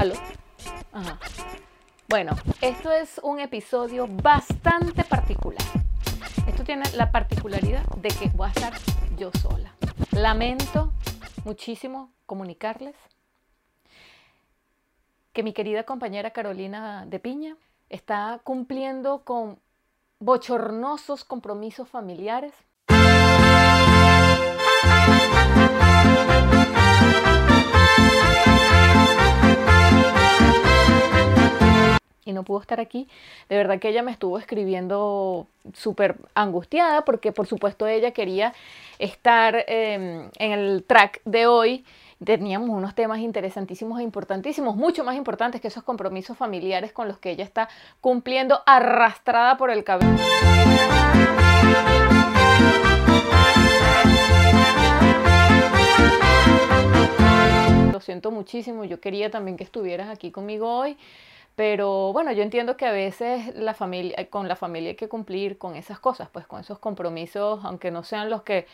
¿Aló? Ajá. Bueno, esto es un episodio bastante particular. Esto tiene la particularidad de que voy a estar yo sola. Lamento muchísimo comunicarles que mi querida compañera Carolina de Piña está cumpliendo con bochornosos compromisos familiares. Y no pudo estar aquí. De verdad que ella me estuvo escribiendo súper angustiada porque por supuesto ella quería estar eh, en el track de hoy teníamos unos temas interesantísimos e importantísimos, mucho más importantes que esos compromisos familiares con los que ella está cumpliendo arrastrada por el cabello. Lo siento muchísimo, yo quería también que estuvieras aquí conmigo hoy. Pero bueno, yo entiendo que a veces la familia, con la familia hay que cumplir con esas cosas, pues con esos compromisos, aunque no sean los que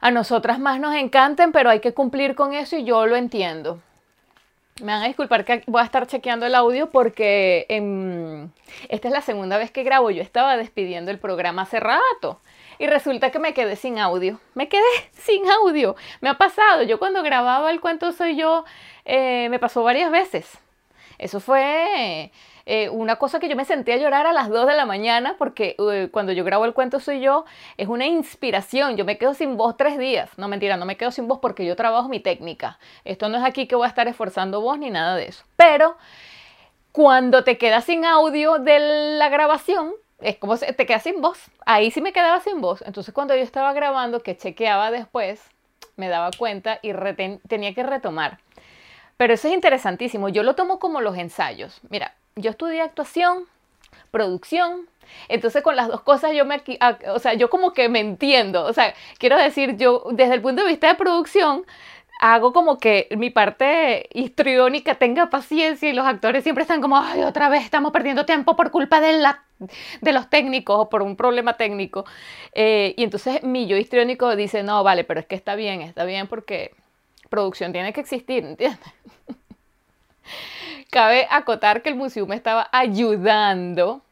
a nosotras más nos encanten, pero hay que cumplir con eso y yo lo entiendo. Me van a disculpar que voy a estar chequeando el audio porque esta es la segunda vez que grabo. Yo estaba despidiendo el programa hace rato y resulta que me quedé sin audio. Me quedé sin audio. Me ha pasado. Yo cuando grababa el cuento soy yo, eh, me pasó varias veces. Eso fue eh, una cosa que yo me senté a llorar a las 2 de la mañana porque eh, cuando yo grabo el cuento soy yo, es una inspiración. Yo me quedo sin voz tres días. No mentira, no me quedo sin voz porque yo trabajo mi técnica. Esto no es aquí que voy a estar esforzando voz ni nada de eso. Pero cuando te quedas sin audio de la grabación, es como te quedas sin voz. Ahí sí me quedaba sin voz. Entonces cuando yo estaba grabando, que chequeaba después, me daba cuenta y tenía que retomar. Pero eso es interesantísimo. Yo lo tomo como los ensayos. Mira, yo estudié actuación, producción, entonces con las dos cosas yo me, o sea, yo como que me entiendo, o sea, quiero decir, yo desde el punto de vista de producción, hago como que mi parte histriónica tenga paciencia y los actores siempre están como, ay, otra vez estamos perdiendo tiempo por culpa de, la, de los técnicos o por un problema técnico. Eh, y entonces mi yo histriónico dice, no, vale, pero es que está bien, está bien porque producción tiene que existir, ¿entiendes? Cabe acotar que el museo me estaba ayudando.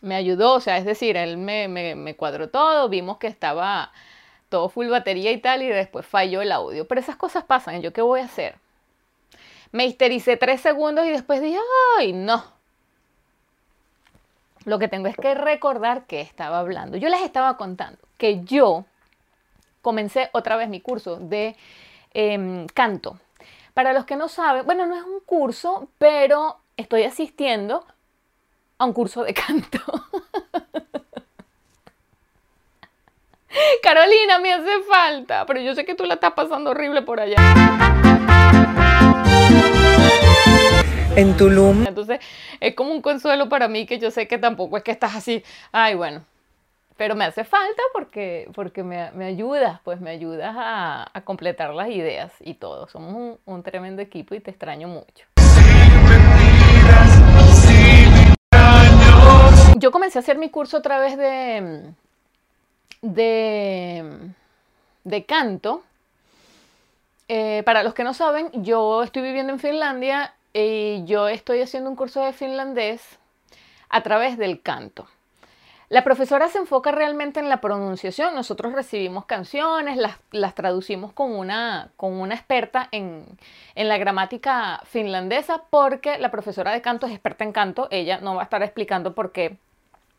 Me ayudó, o sea, es decir, él me, me, cuadró todo, vimos que estaba todo full batería y tal, y después falló el audio. Pero esas cosas pasan, ¿yo qué voy a hacer? Me histericé tres segundos y después dije, ¡ay, no! Lo que tengo es que recordar que estaba hablando. Yo les estaba contando que yo comencé otra vez mi curso de em, canto para los que no saben, bueno, no es un curso, pero estoy asistiendo a un curso de canto. Carolina, me hace falta, pero yo sé que tú la estás pasando horrible por allá. En Tulum. Entonces, es como un consuelo para mí que yo sé que tampoco es que estás así, ay, bueno, pero me hace falta porque, porque me, me ayudas, pues me ayudas a, a, completar las ideas y todo. Somos un, un, tremendo equipo y te extraño mucho. Yo comencé a hacer mi curso a través de, de, de canto. Eh, para los que no saben, yo estoy viviendo en Finlandia y yo estoy haciendo un curso de finlandés a través del canto. La profesora se enfoca realmente en la pronunciación. Nosotros recibimos canciones, las, traducimos con una, con una experta en, en, la gramática finlandesa porque la profesora de canto es experta en canto. Ella no va a estar explicando por qué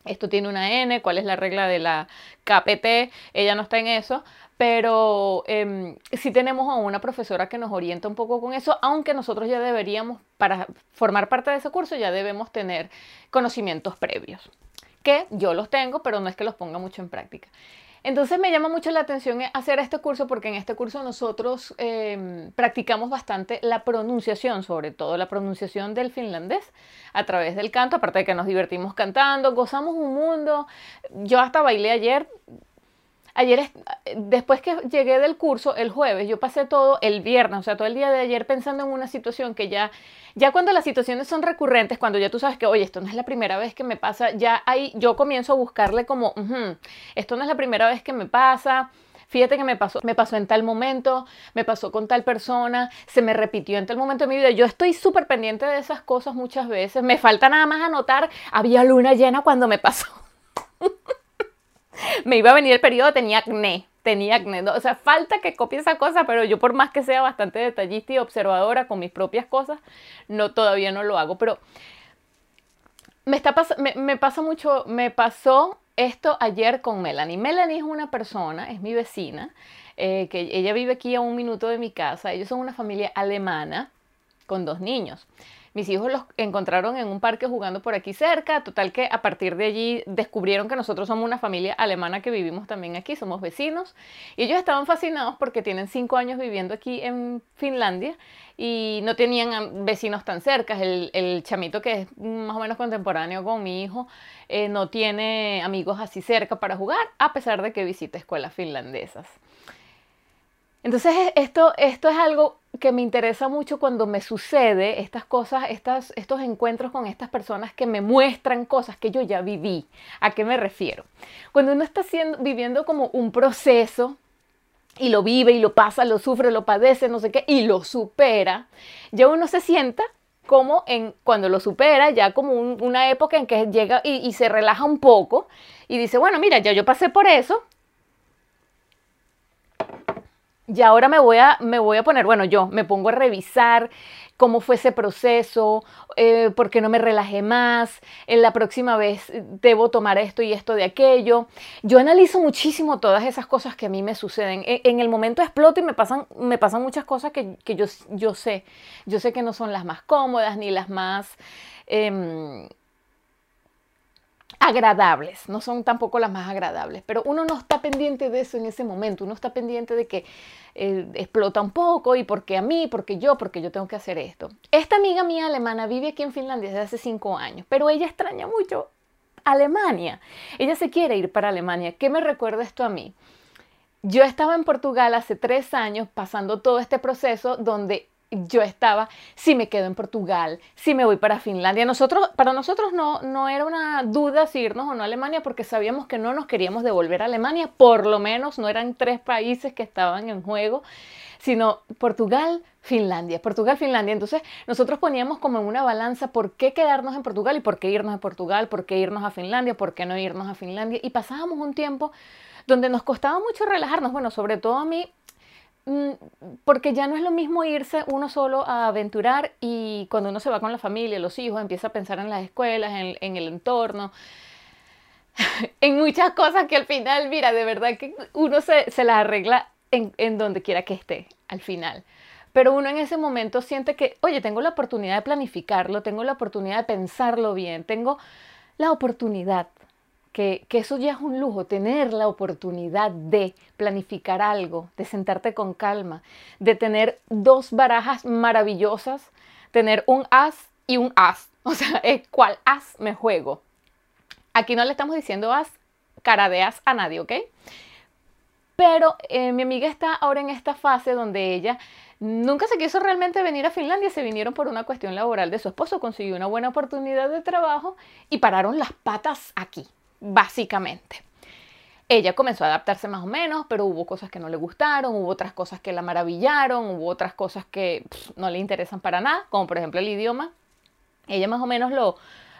esto tiene una N, cuál es la regla de la KPT. Ella no está en eso. Pero eh, sí tenemos a una profesora que nos orienta un poco con eso, aunque nosotros ya deberíamos, para formar parte de ese curso, ya debemos tener conocimientos previos que yo los tengo, pero no es que los ponga mucho en práctica. Entonces me llama mucho la atención hacer este curso porque en este curso nosotros em, practicamos bastante la pronunciación, sobre todo la pronunciación del finlandés a través del canto, aparte de que nos divertimos cantando, gozamos un mundo. Yo hasta bailé ayer, Ayer, después que llegué del curso, el jueves, yo pasé todo el viernes, o sea, todo el día de ayer pensando en una situación que ya, ya cuando las situaciones son recurrentes, cuando ya tú sabes que, oye, esto no es la primera vez que me pasa, ya ahí yo comienzo a buscarle como, esto no es la primera vez que me pasa, fíjate que me pasó, me pasó en tal momento, me pasó con tal persona, se me repitió en tal momento de mi vida. Yo estoy súper pendiente de esas cosas muchas veces. Me falta nada más anotar, había luna llena cuando me pasó. me iba a venir el periodo, tenía acné, tenía acné. O sea, falta que copie esa cosa, pero yo por más que sea bastante detallista y observadora con mis propias cosas, no, todavía no lo hago. Pero me, está me, me pasa mucho, me pasó esto ayer con Melanie. Melanie es una persona, es mi vecina, eh, que ella vive aquí a un minuto de mi casa. Ellos son una familia alemana con dos niños. Mis hijos los encontraron en un parque jugando por aquí cerca, total que a partir de allí descubrieron que nosotros somos una familia alemana que vivimos también aquí, somos vecinos, y ellos estaban fascinados porque tienen cinco años viviendo aquí en Finlandia y no tenían vecinos tan cerca. El, chamito que es más o menos contemporáneo con mi hijo eh, no tiene amigos así cerca para jugar, a pesar de que visita escuelas finlandesas. Entonces esto, esto es algo que me interesa mucho cuando me sucede estas cosas, estos encuentros con estas personas que me muestran cosas que yo ya viví. ¿A qué me refiero? Cuando uno está viviendo como un proceso y lo vive y lo pasa, lo sufre, lo padece, no sé qué, y lo supera, ya uno se sienta como en cuando lo supera, ya como una época en que llega y, y se relaja un poco y dice, bueno, mira, ya yo pasé por eso, y ahora me voy a, me voy a poner, bueno, yo me pongo a revisar cómo fue ese proceso, eh, por qué no me relajé más, en la próxima vez debo tomar esto y esto de aquello. Yo analizo muchísimo todas esas cosas que a mí me suceden. E, en, el momento exploto y me pasan, me pasan muchas cosas que, yo, yo sé. Yo sé que no son las más cómodas ni las más... Em, agradables, no son tampoco las más agradables, pero uno no está pendiente de eso en ese momento, uno está pendiente de que eh, explota un poco y porque a mí, porque yo, porque yo tengo que hacer esto. Esta amiga mía alemana vive aquí en Finlandia desde hace cinco años, pero ella extraña mucho Alemania. Ella se quiere ir para Alemania. ¿Qué me recuerda esto a mí? Yo estaba en Portugal hace tres años pasando todo este proceso donde yo estaba, si me quedo en Portugal, si me voy para Finlandia. Nosotros, para nosotros no, no era una duda si irnos o no a Alemania porque sabíamos que no nos queríamos devolver a Alemania, por lo menos no eran tres países que estaban en juego, sino Portugal, Finlandia, Portugal, Finlandia. Entonces nosotros poníamos como en una balanza por qué quedarnos en Portugal y por qué irnos a Portugal, por qué irnos a Finlandia, por qué no irnos a Finlandia. Y pasábamos un tiempo donde nos costaba mucho relajarnos, bueno, sobre todo a mí porque ya no es lo mismo irse uno solo a aventurar y cuando uno se va con la familia, los hijos, empieza a pensar en las escuelas, en, el entorno, en muchas cosas que al final, mira, de verdad que uno se, se las arregla en, en donde quiera que esté, al final. Pero uno en ese momento siente que, oye, tengo la oportunidad de planificarlo, tengo la oportunidad de pensarlo bien, tengo la oportunidad que, eso ya es un lujo, tener la oportunidad de planificar algo, de sentarte con calma, de tener dos barajas maravillosas, tener un as y un as. O sea, cuál as me juego. Aquí no le estamos diciendo as, cara de as a nadie, ¿ok? Pero eh, mi amiga está ahora en esta fase donde ella nunca se quiso realmente venir a Finlandia, se vinieron por una cuestión laboral de su esposo, consiguió una buena oportunidad de trabajo y pararon las patas aquí básicamente. Ella comenzó a adaptarse más o menos, pero hubo cosas que no le gustaron, hubo otras cosas que la maravillaron, hubo otras cosas que no le interesan para nada, como por ejemplo el idioma. Ella más o menos lo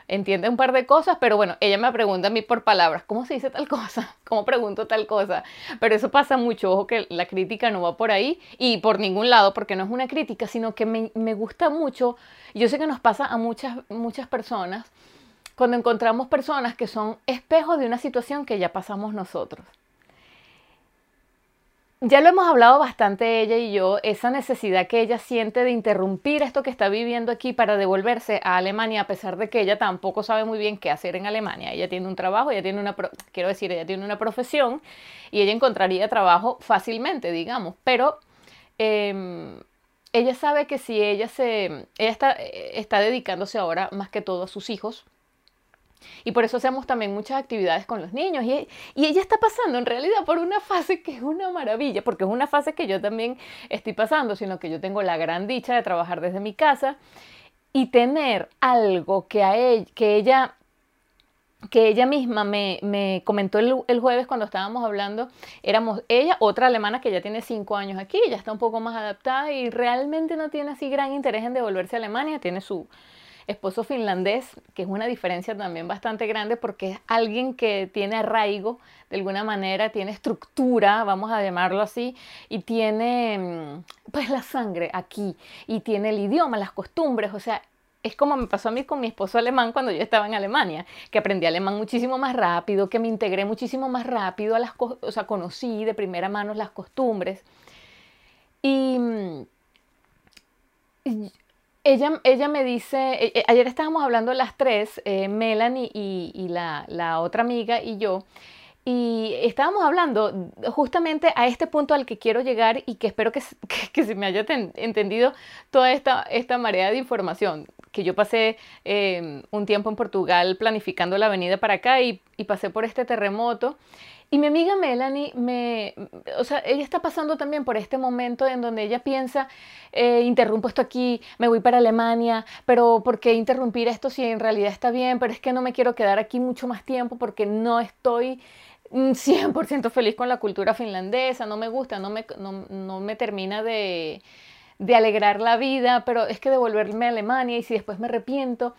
entiende un par de cosas, pero bueno, ella me pregunta a mí por palabras, ¿cómo se dice tal cosa? ¿Cómo pregunto tal cosa? Pero eso pasa mucho, ojo que la crítica no va por ahí y por ningún lado, porque no es una crítica, sino que me, me gusta mucho, yo sé que nos pasa a muchas, muchas personas, cuando encontramos personas que son espejos de una situación que ya pasamos nosotros. Ya lo hemos hablado bastante ella y yo, esa necesidad que ella siente de interrumpir esto que está viviendo aquí para devolverse a Alemania, a pesar de que ella tampoco sabe muy bien qué hacer en Alemania. Ella tiene un trabajo, ella tiene una, quiero decir, ella tiene una profesión y ella encontraría trabajo fácilmente, digamos, pero em, ella sabe que si ella se, ella está, está dedicándose ahora más que todo a sus hijos, y por eso hacemos también muchas actividades con los niños. Y, ella está pasando en realidad por una fase que es una maravilla, porque es una fase que yo también estoy pasando, sino que yo tengo la gran dicha de trabajar desde mi casa y tener algo que, a ella, que ella que ella misma me, me comentó el, el, jueves cuando estábamos hablando, éramos ella, otra alemana que ya tiene cinco años aquí, ya está un poco más adaptada y realmente no tiene así gran interés en devolverse a Alemania, tiene su esposo finlandés, que es una diferencia también bastante grande porque es alguien que tiene arraigo, de alguna manera, tiene estructura, vamos a llamarlo así, y tiene mm, pues la sangre aquí, y tiene el idioma, las costumbres, o sea, es como me pasó a mí con mi esposo alemán cuando yo estaba en Alemania, que aprendí alemán muchísimo más rápido, que me integré muchísimo más rápido a las o sea, conocí de primera mano las costumbres. Y, ella, ella me dice, e, e, ayer estábamos hablando las tres, eh, Melanie y, la, la otra amiga y yo, y estábamos hablando justamente a este punto al que quiero llegar y que espero que, que, se me haya entendido toda esta, esta marea de información que yo pasé em, un tiempo en Portugal planificando la venida para acá y, pasé por este terremoto. Y mi amiga Melanie, me, o sea, ella está pasando también por este momento en donde ella piensa, eh, interrumpo esto aquí, me voy para Alemania, pero ¿por qué interrumpir esto si en realidad está bien? Pero es que no me quiero quedar aquí mucho más tiempo porque no estoy 100% feliz con la cultura finlandesa, no me gusta, no me, no me termina de, de alegrar la vida, pero es que devolverme a Alemania y si después me arrepiento.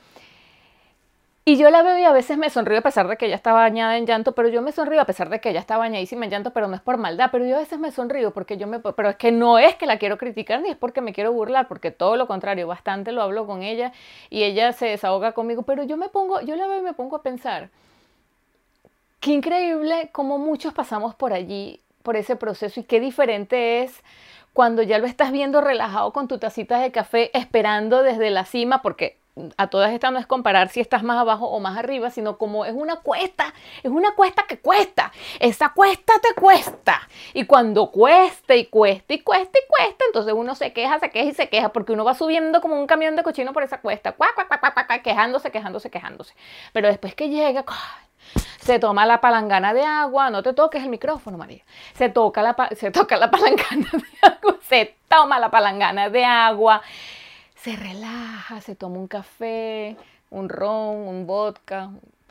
Y yo la veo y a veces me sonrío a pesar de que ella está bañada en llanto, pero yo me sonrío a pesar de que ella está bañadísima en llanto, pero no es por maldad, pero yo a veces me sonrío porque yo me... Pero es que no es que la quiero criticar ni es porque me quiero burlar, porque todo lo contrario, bastante lo hablo con ella y ella se desahoga conmigo, pero yo me pongo, yo la veo y me pongo a pensar, qué increíble cómo muchos pasamos por allí, por ese proceso y qué diferente es cuando ya lo estás viendo relajado con tu tacita de café, esperando desde la cima, porque a todas estas no es comparar si estás más abajo o más arriba, sino como es una cuesta, es una cuesta que cuesta, esa cuesta te cuesta. Y cuando cuesta y cuesta y cuesta y cuesta, entonces uno se queja, se queja y se queja, porque uno va subiendo como un camión de cochino por esa cuesta, quejándose, quejándose, quejándose. Pero después que llega, se toma la palangana de agua, no te toques el micrófono, María. Se toca la, se toca la palangana de agua, se toma la palangana de agua, se relaja, se toma un café, un ron, un vodka,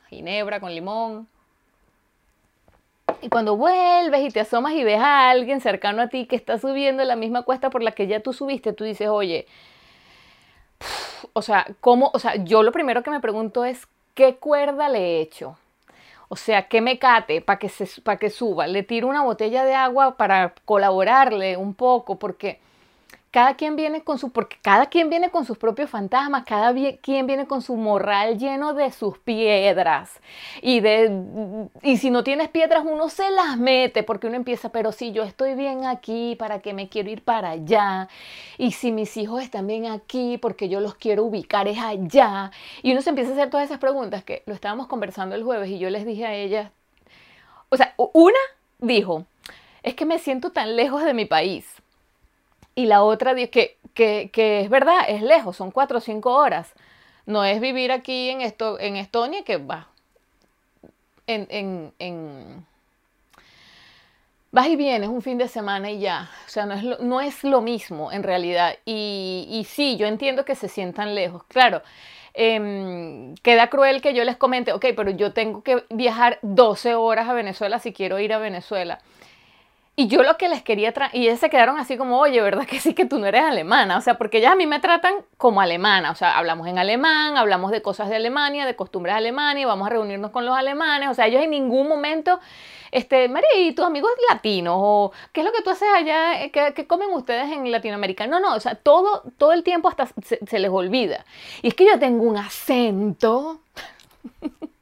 ginebra con limón. Y cuando vuelves y te asomas y ves a alguien cercano a ti que está subiendo la misma cuesta por la que ya tú subiste, tú dices, oye, o sea, ¿cómo? O sea, yo lo primero que me pregunto es, ¿qué cuerda le he hecho? O sea, que me cate para que, se, que suba. Le tiro una botella de agua para colaborarle un poco, porque cada quien viene con su, porque cada quien viene con sus propios fantasmas, cada quien viene con su morral lleno de sus piedras. Y, de, y si no tienes piedras, uno se las mete, porque uno empieza, pero si yo estoy bien aquí, ¿para qué me quiero ir para allá? Y si mis hijos están bien aquí, porque yo los quiero ubicar es allá. Y uno se empieza a hacer todas esas preguntas que lo estábamos conversando el jueves y yo les dije a ella, o sea, una dijo, es que me siento tan lejos de mi país y la otra que, que, es verdad, es lejos, son cuatro o cinco horas. No es vivir aquí en, esto, en Estonia que va. En, en, en, vas y vienes un fin de semana y ya. O sea, no es lo, no es lo mismo en realidad. Y, y, sí, yo entiendo que se sientan lejos. Claro, eh, queda cruel que yo les comente, ok, pero yo tengo que viajar 12 horas a Venezuela si quiero ir a Venezuela. Y yo lo que les quería y ellas se quedaron así como, oye, ¿verdad que sí que tú no eres alemana? O sea, porque ellas a mí me tratan como alemana. O sea, hablamos en alemán, hablamos de cosas de Alemania, de costumbres de Alemania, vamos a reunirnos con los alemanes. O sea, ellos en ningún momento, este, María, ¿y tus amigos latinos? ¿O qué es lo que tú haces allá? Eh, ¿Qué, comen ustedes en Latinoamérica? No, no, o sea, todo, todo el tiempo hasta se, se les olvida. Y es que yo tengo un acento.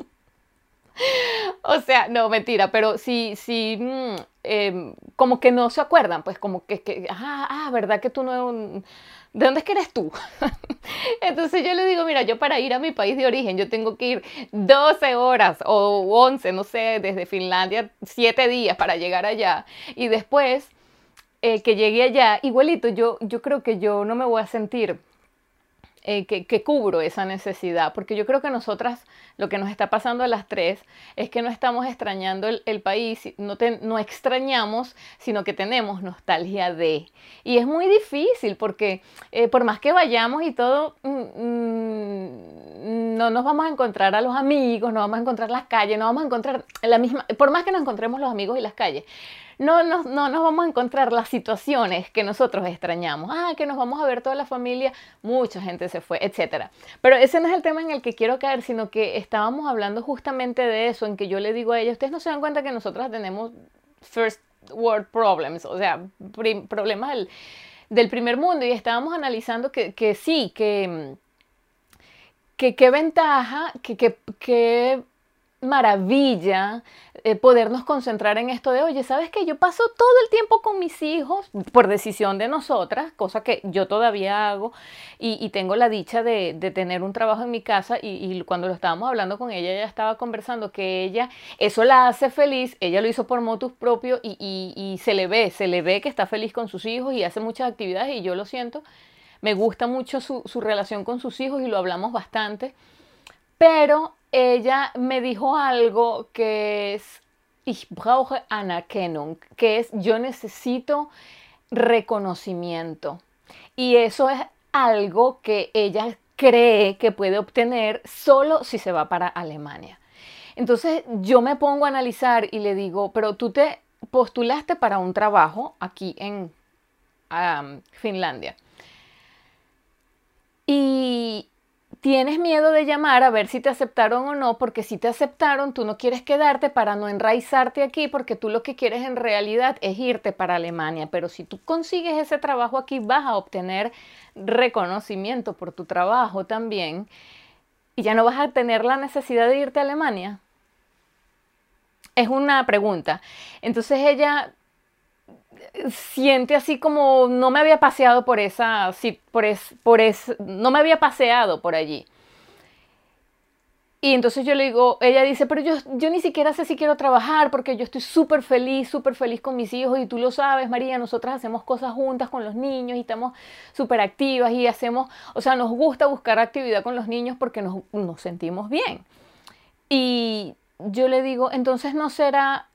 O sea, no, mentira, pero sí, sí, em, como que no se acuerdan, pues como que, ah, ah, ¿verdad que tú no... ¿De dónde es que eres tú? Entonces yo le digo, mira, yo para ir a mi país de origen, yo tengo que ir 12 horas o 11, no sé, desde Finlandia, 7 días para llegar allá. Y después eh, que llegue allá, igualito, yo, yo creo que yo no me voy a sentir eh, que, cubro esa necesidad, porque yo creo que nosotras lo que nos está pasando a las tres es que no estamos extrañando el, país, no, no extrañamos, sino que tenemos nostalgia de. Y es muy difícil porque eh, por más que vayamos y todo, mm, mm, no nos vamos a encontrar a los amigos, no vamos a encontrar las calles, no vamos a encontrar la misma, por más que nos encontremos los amigos y las calles, no, no, no nos vamos a encontrar las situaciones que nosotros extrañamos. Ah, que nos vamos a ver toda la familia, mucha gente se fue, etc. Pero ese no es el tema en el que quiero caer, sino que estábamos hablando justamente de eso, en que yo le digo a ella, ustedes no se dan cuenta que nosotras tenemos first world problems, o sea, problemas del, primer mundo, y estábamos analizando que, que sí, que qué ventaja, que, que, maravilla eh, podernos concentrar en esto de, oye, ¿sabes qué? Yo paso todo el tiempo con mis hijos por decisión de nosotras, cosa que yo todavía hago y, tengo la dicha de, tener un trabajo en mi casa y, cuando lo estábamos hablando con ella, ella estaba conversando que ella, eso la hace feliz, ella lo hizo por motus propio y se le ve, se le ve que está feliz con sus hijos y hace muchas actividades y yo lo siento me gusta mucho su, relación con sus hijos y lo hablamos bastante. Pero ella me dijo algo que es, ich brauche Anerkennung, que es yo necesito reconocimiento. Y eso es algo que ella cree que puede obtener solo si se va para Alemania. Entonces yo me pongo a analizar y le digo, pero tú te postulaste para un trabajo aquí en Finlandia y tienes miedo de llamar a ver si te aceptaron o no, porque si te aceptaron, tú no quieres quedarte para no enraizarte aquí, porque tú lo que quieres en realidad es irte para Alemania. Pero si tú consigues ese trabajo aquí, vas a obtener reconocimiento por tu trabajo también, y ya no vas a tener la necesidad de irte a Alemania. Es una pregunta. Entonces ella siente así como no me había paseado por esa, por es, por es, no me había paseado por allí. Y entonces yo le digo, ella dice, pero yo, yo ni siquiera sé si quiero trabajar porque yo estoy súper feliz, súper feliz con mis hijos y tú lo sabes, María, nosotras hacemos cosas juntas con los niños y estamos súper activas y hacemos, o sea, nos gusta buscar actividad con los niños porque nos, nos sentimos bien. Y yo le digo, entonces no será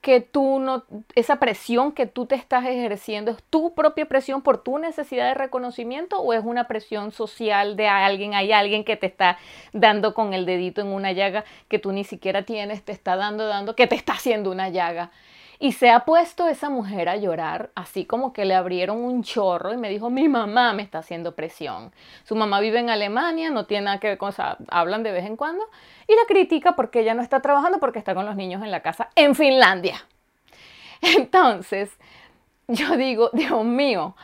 que tú no, esa presión que tú te estás ejerciendo es tu propia presión por tu necesidad de reconocimiento o es una presión social de alguien, hay alguien que te está dando con el dedito en una llaga que tú ni siquiera tienes, te está dando, dando, que te está haciendo una llaga. Y se ha puesto esa mujer a llorar, así como que le abrieron un chorro y me dijo, mi mamá me está haciendo presión. Su mamá vive en Alemania, no tiene nada que ver con, o hablan de vez en cuando, y la critica porque ella no está trabajando porque está con los niños en la casa en Finlandia. Entonces, yo digo, Dios mío,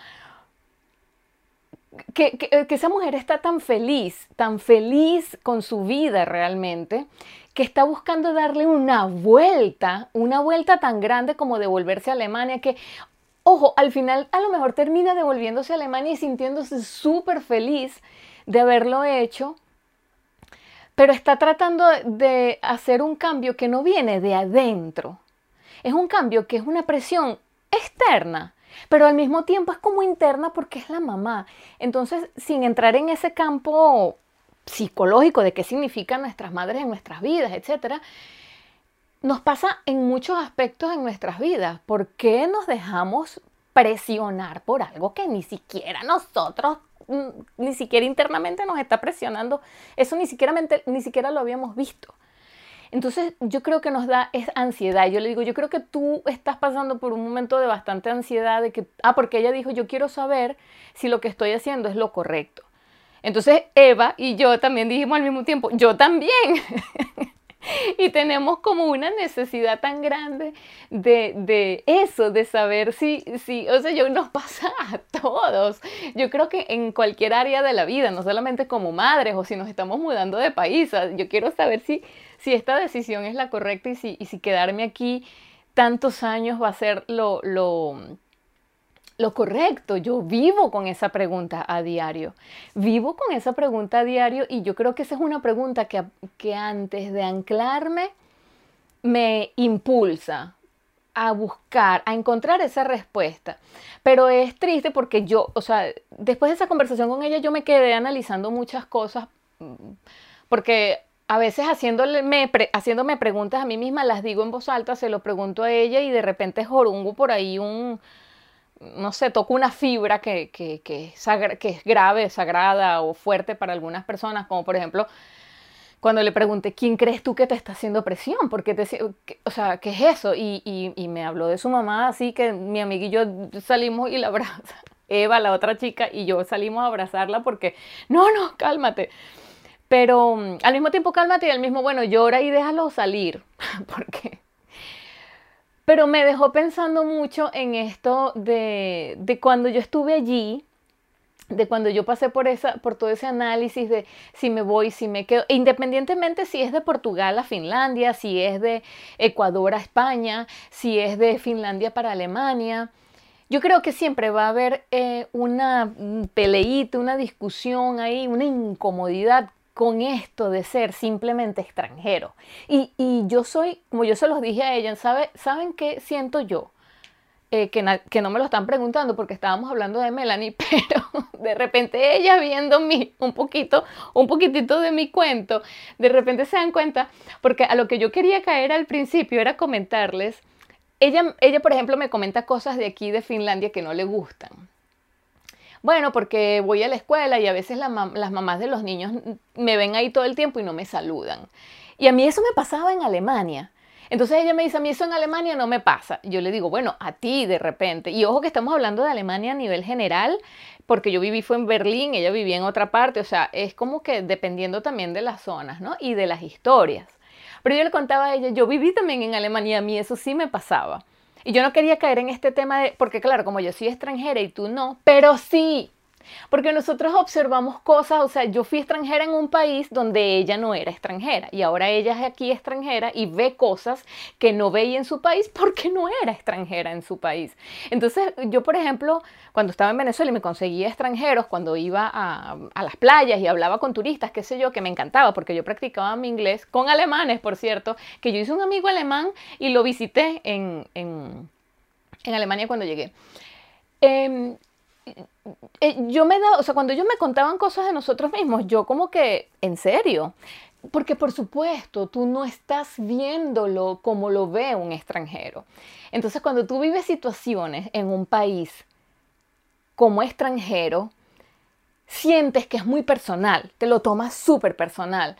que, que, esa mujer está tan feliz, tan feliz con su vida realmente, que está buscando darle una vuelta, una vuelta tan grande como devolverse a Alemania, que, ojo, al final a lo mejor termina devolviéndose a Alemania y sintiéndose súper feliz de haberlo hecho, pero está tratando de hacer un cambio que no viene de adentro. Es un cambio que es una presión externa, pero al mismo tiempo es como interna porque es la mamá. Entonces, sin entrar en ese campo psicológico de qué significan nuestras madres en nuestras vidas, etcétera, nos pasa en muchos aspectos en nuestras vidas. ¿Por qué nos dejamos presionar por algo que ni siquiera nosotros, mm, ni siquiera internamente nos está presionando? Eso ni siquiera, ni siquiera lo habíamos visto. Entonces yo creo que nos da es ansiedad. Yo le digo, yo creo que tú estás pasando por un momento de bastante ansiedad de que, ah, porque ella dijo, yo quiero saber si lo que estoy haciendo es lo correcto. Entonces Eva y yo también dijimos al mismo tiempo, yo también. y tenemos como una necesidad tan grande de, eso, de saber si, si, o sea, yo nos pasa a todos. Yo creo que en cualquier área de la vida, no solamente como madres o si nos estamos mudando de país, yo quiero saber si, si esta decisión es la correcta y si, y si quedarme aquí tantos años va a ser lo, lo lo correcto. Yo vivo con esa pregunta a diario. Vivo con esa pregunta a diario y yo creo que esa es una pregunta que, que antes de anclarme me impulsa a buscar, a encontrar esa respuesta. Pero es triste porque yo, o sea, después de esa conversación con ella yo me quedé analizando muchas cosas mm, porque a veces haciéndome, haciéndome preguntas a mí misma las digo en voz alta, se lo pregunto a ella y de repente jorungo por ahí un, no sé, toco una fibra que, que, que, es grave, sagrada o fuerte para algunas personas, como por ejemplo cuando le pregunté, ¿quién crees tú que te está haciendo presión? Porque te, o sea, ¿qué es eso? Y, y, me habló de su mamá, así que mi amiga y yo salimos y la abraza. Eva, la otra chica, y yo salimos a abrazarla porque, no, no, cálmate. Pero mm, al mismo tiempo cálmate y al mismo, bueno, llora y déjalo salir. porque... Pero me dejó pensando mucho en esto de, de cuando yo estuve allí, de cuando yo pasé por, esa, por todo ese análisis de si me voy, si me quedo, independientemente si es de Portugal a Finlandia, si es de Ecuador a España, si es de Finlandia para Alemania, yo creo que siempre va a haber eh, una peleita, una discusión ahí, una incomodidad con esto de ser simplemente extranjero. Y, y yo soy, como yo se los dije a ella, ¿sabe, ¿saben qué siento yo? Eh, que, no me lo están preguntando porque estábamos hablando de Melanie, pero de repente ella viendo mi, un poquito, un poquitito de mi cuento, de repente se dan cuenta, porque a lo que yo quería caer al principio era comentarles, ella, ella por ejemplo me comenta cosas de aquí de Finlandia que no le gustan. Bueno, porque voy a la escuela y a veces las mamás de los niños me ven ahí todo el tiempo y no me saludan. Y a mí eso me pasaba en Alemania. Entonces ella me dice, a mí eso en Alemania no me pasa. Yo le digo, bueno, a ti de repente. Y ojo que estamos hablando de Alemania a nivel general, porque yo viví fue en Berlín, ella vivía en otra parte, o sea, es como que dependiendo también de las zonas, ¿no? Y de las historias. Pero yo le contaba a ella, yo viví también en Alemania, a mí eso sí me pasaba. Y yo no quería caer en este tema de, porque claro, como yo soy extranjera y tú no, pero sí, porque nosotros observamos cosas, o sea, yo fui extranjera en un país donde ella no era extranjera y ahora ella es aquí extranjera y ve cosas que no veía en su país porque no era extranjera en su país. Entonces, yo, por ejemplo, cuando estaba en Venezuela y me conseguía extranjeros, cuando iba a, las playas y hablaba con turistas, qué sé yo, que me encantaba porque yo practicaba mi inglés con alemanes, por cierto, que yo hice un amigo alemán y lo visité en, en, Alemania cuando llegué. Eh, yo me da, o sea, cuando ellos me contaban cosas de nosotros mismos, yo como que, en serio, porque por supuesto, tú no estás viéndolo como lo ve un extranjero. Entonces, cuando tú vives situaciones en un país como extranjero, sientes que es muy personal, te lo tomas súper personal.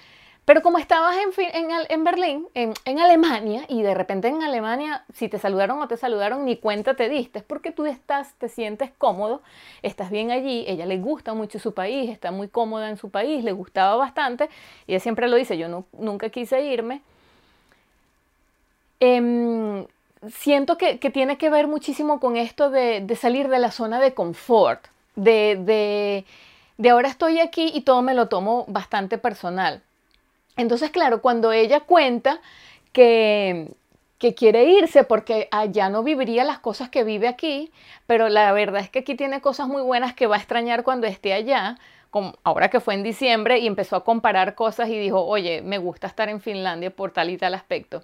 Pero como estabas en, en, Berlín, en, en, Alemania, y de repente en Alemania, si te saludaron o te saludaron, ni cuenta te diste, es porque tú estás, te sientes cómodo, estás bien allí, ella le gusta mucho su país, está muy cómoda en su país, le gustaba bastante, y ella siempre lo dice, yo nunca quise irme. Em, siento que, tiene que ver muchísimo con esto de, de salir de la zona de confort, de, de, de ahora estoy aquí y todo me lo tomo bastante personal. Entonces, claro, cuando ella cuenta que, que quiere irse porque allá no viviría las cosas que vive aquí, pero la verdad es que aquí tiene cosas muy buenas que va a extrañar cuando esté allá, como ahora que fue en diciembre y empezó a comparar cosas y dijo, oye, me gusta estar en Finlandia por tal y tal aspecto.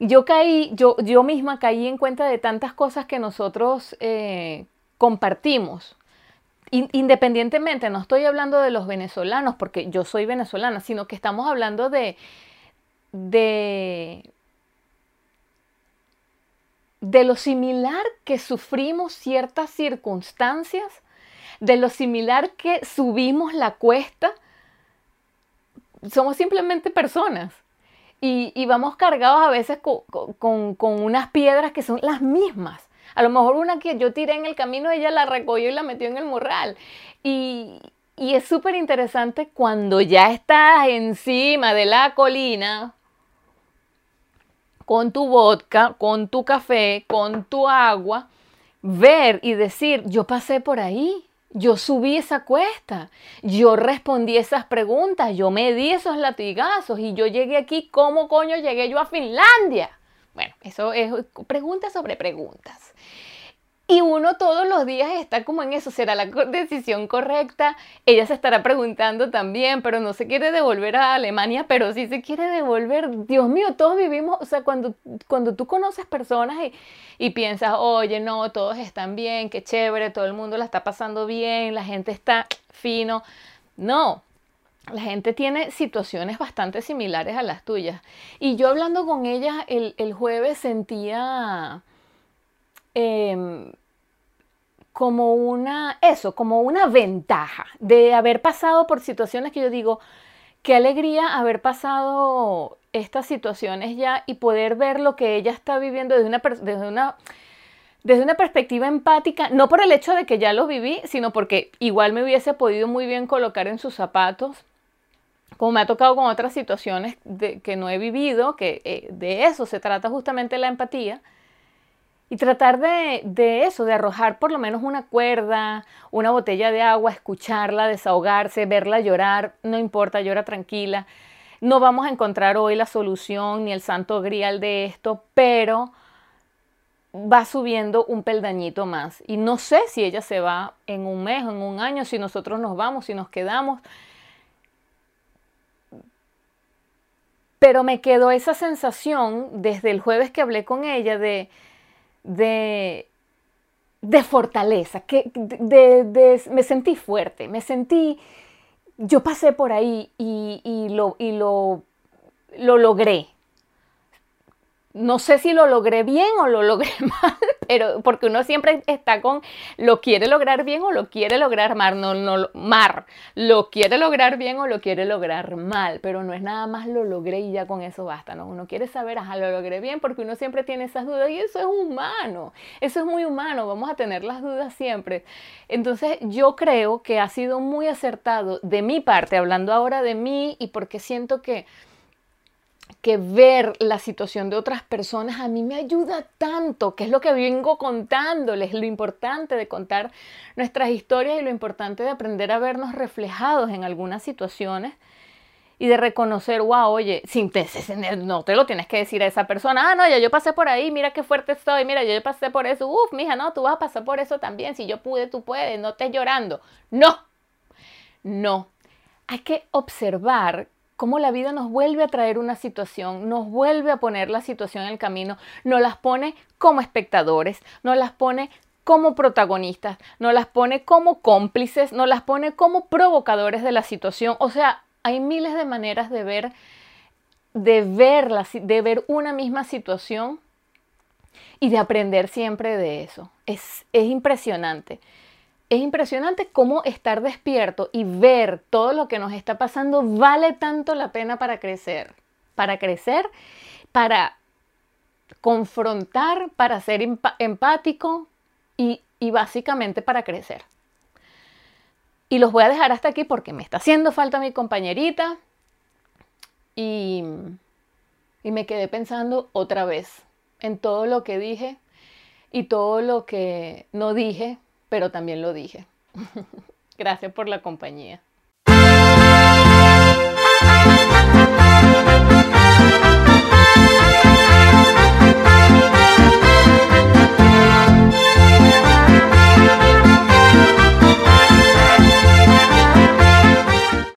Yo caí, yo, yo misma caí en cuenta de tantas cosas que nosotros eh, compartimos independientemente, no estoy hablando de los venezolanos, porque yo soy venezolana, sino que estamos hablando de, de, lo similar que sufrimos ciertas circunstancias, de lo similar que subimos la cuesta. Somos simplemente personas. Y, vamos cargados a veces con unas piedras que son las mismas. A lo mejor una que yo tiré en el camino, ella la recogió y la metió en el morral. Y, es súper interesante cuando ya estás encima de la colina, con tu vodka, con tu café, con tu agua, ver y decir, yo pasé por ahí, yo subí esa cuesta, yo respondí esas preguntas, yo me di esos latigazos y yo llegué aquí, ¿cómo coño llegué yo a Finlandia? Bueno, eso es preguntas sobre preguntas. Y uno todos los días está como en eso, ¿será la decisión correcta? Ella se estará preguntando también, pero no se quiere devolver a Alemania, pero sí se quiere devolver. Dios mío, todos vivimos, o sea, cuando, cuando tú conoces personas y, y piensas, oye, no, todos están bien, qué chévere, todo el mundo la está pasando bien, la gente está fino. No, la gente tiene situaciones bastante similares a las tuyas. Y yo hablando con ella el, jueves sentía em, como una, eso, como una ventaja de haber pasado por situaciones que yo digo, qué alegría haber pasado estas situaciones ya y poder ver lo que ella está viviendo desde una, desde una, desde una perspectiva empática, no por el hecho de que ya lo viví, sino porque igual me hubiese podido muy bien colocar en sus zapatos, como me ha tocado con otras situaciones de, que no he vivido, que eh, de eso se trata justamente la empatía y tratar de, eso, de arrojar por lo menos una cuerda, una botella de agua, escucharla, desahogarse, verla llorar, no importa, llora tranquila. No vamos a encontrar hoy la solución ni el santo grial de esto, pero va subiendo un peldañito más. Y no sé si ella se va en un mes en un año, si nosotros nos vamos, si nos quedamos. Pero me quedó esa sensación desde el jueves que hablé con ella de, de, de fortaleza, que de, me sentí fuerte, me sentí, yo pasé por ahí y, y, lo, y lo, lo logré, no sé si lo logré bien o lo logré mal, pero porque uno siempre está con lo quiere lograr bien o lo quiere lograr mal, no, no, mar, lo quiere lograr bien o lo quiere lograr mal, pero no es nada más lo logré y ya con eso basta, ¿no? Uno quiere saber, ajá, lo logré bien porque uno siempre tiene esas dudas y eso es humano, eso es muy humano, vamos a tener las dudas siempre. Entonces yo creo que ha sido muy acertado de mi parte, hablando ahora de mí y porque siento que que ver la situación de otras personas a mí me ayuda tanto, que es lo que vengo contándoles, lo importante de contar nuestras historias y lo importante de aprender a vernos reflejados en algunas situaciones y de reconocer, wow, oye, sin te, no te lo tienes que decir a esa persona, ah, no, ya yo pasé por ahí, mira qué fuerte estoy, mira, yo pasé por eso, uff, mija, no, tú vas a pasar por eso también, si yo pude, tú puedes, no estés llorando. No, no, hay que observar cómo la vida nos vuelve a traer una situación, nos vuelve a poner la situación en el camino, nos las pone como espectadores, nos las pone como protagonistas, nos las pone como cómplices, nos las pone como provocadores de la situación. O sea, hay miles de maneras de ver, de de ver una misma situación y de aprender siempre de eso. Es, es impresionante es impresionante cómo estar despierto y ver todo lo que nos está pasando vale tanto la pena para crecer, para crecer, para confrontar, para ser empático y, básicamente para crecer. Y los voy a dejar hasta aquí porque me está haciendo falta mi compañerita y, y me quedé pensando otra vez en todo lo que dije y todo lo que no dije pero también lo dije. Gracias por la compañía.